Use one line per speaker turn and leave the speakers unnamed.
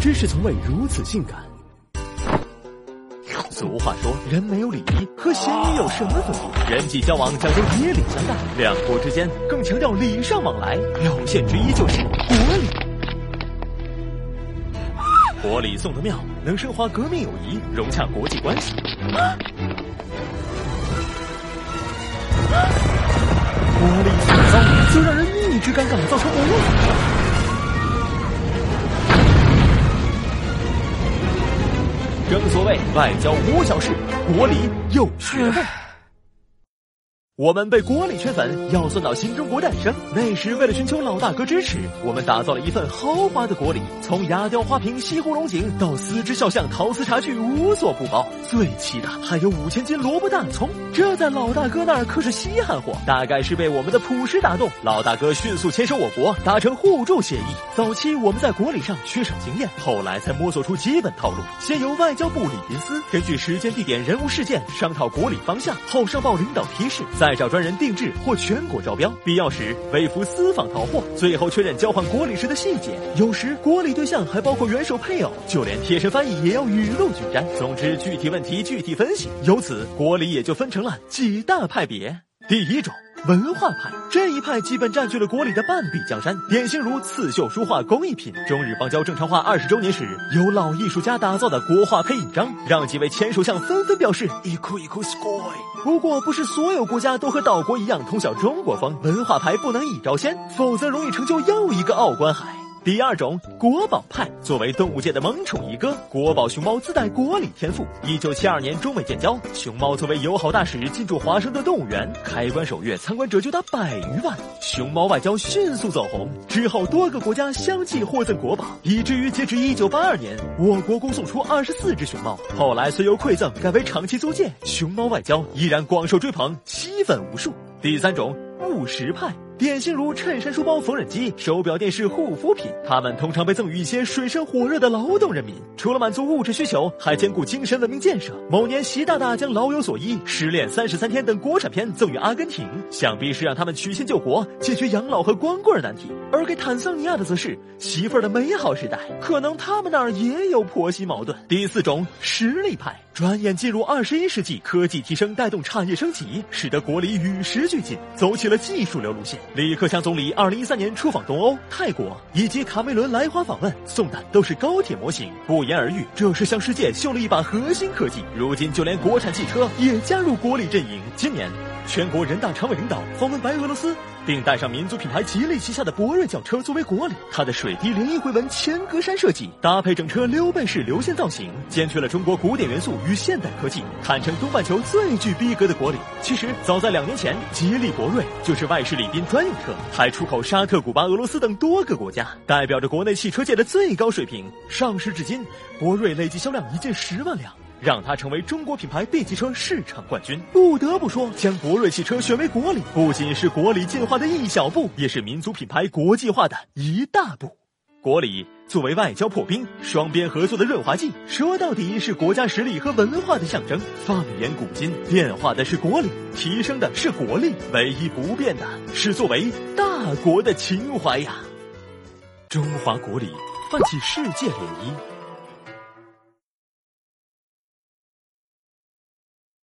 知识从未如此性感。俗话说，人没有礼仪和咸鱼有什么分别？人际交往讲究以礼相待，两国之间更强调礼尚往来，表现之一就是国礼。国礼送得妙，能升华革命友谊，融洽国际关系。国礼送得糟，就让人逆之尴尬，造成误会。正所谓外交无小事，国礼有学问。我们被国礼圈粉，要算到新中国诞生。那时为了寻求老大哥支持，我们打造了一份豪华的国礼，从牙雕花瓶、西湖龙井到丝织肖像、陶瓷茶具，无所不包。最气的还有五千斤萝卜大葱，这在老大哥那儿可是稀罕货。大概是被我们的朴实打动，老大哥迅速牵手我国，达成互助协议。早期我们在国礼上缺少经验，后来才摸索出基本套路。先由外交部礼宾司根据时间、地点、人物、事件商讨国礼方向，后上报领导批示，再。再找专人定制或全国招标，必要时微服私访淘货，最后确认交换国礼时的细节。有时国礼对象还包括元首配偶，就连贴身翻译也要雨露均沾。总之，具体问题具体分析。由此，国礼也就分成了几大派别。第一种。文化派这一派基本占据了国礼的半壁江山，典型如刺绣书画工艺品。中日邦交正常化二十周年时，由老艺术家打造的国画配印章，让几位前首相纷纷表示一哭一哭 sky。不过，不是所有国家都和岛国一样通晓中国风，文化牌不能一招鲜，否则容易成就又一个奥观海。第二种国宝派，作为动物界的萌宠一哥，国宝熊猫自带国礼天赋。一九七二年中美建交，熊猫作为友好大使进驻华盛顿动物园，开关首月参观者就达百余万，熊猫外交迅速走红。之后多个国家相继获赠国宝，以至于截至一九八二年，我国共送出二十四只熊猫。后来虽由馈赠改为长期租借，熊猫外交依然广受追捧，吸粉无数。第三种务实派。典型如衬衫、书包、缝纫机、手表、电视、护肤品，他们通常被赠予一些水深火热的劳动人民。除了满足物质需求，还兼顾精神文明建设。某年，习大大将《老有所依》《失恋三十三天》等国产片赠予阿根廷，想必是让他们曲线救国，解决养老和光棍难题。而给坦桑尼亚的则是媳妇儿的美好时代，可能他们那儿也有婆媳矛盾。第四种实力派。转眼进入二十一世纪，科技提升带动产业升级，使得国礼与时俱进，走起了技术流路线。李克强总理二零一三年出访东欧、泰国，以及卡梅伦来华访问，送的都是高铁模型。不言而喻，这是向世界秀了一把核心科技。如今，就连国产汽车也加入国礼阵营。今年。全国人大常委领导访问白俄罗斯，并带上民族品牌吉利旗下的博瑞轿车作为国礼。它的水滴涟漪回纹前格栅设计，搭配整车溜背式流线造型，兼具了中国古典元素与现代科技，堪称东半球最具逼格的国礼。其实，早在两年前，吉利博瑞就是外事礼宾专用车，还出口沙特、古巴、俄罗斯等多个国家，代表着国内汽车界的最高水平。上市至今，博瑞累计销量已近十万辆。让它成为中国品牌 B 级车市场冠军。不得不说，将博瑞汽车选为国礼，不仅是国礼进化的一小步，也是民族品牌国际化的一大步。国礼作为外交破冰、双边合作的润滑剂，说到底是国家实力和文化的象征。放眼古今，变化的是国礼，提升的是国力，唯一不变的是作为大国的情怀呀！中华国礼，泛起世界涟漪。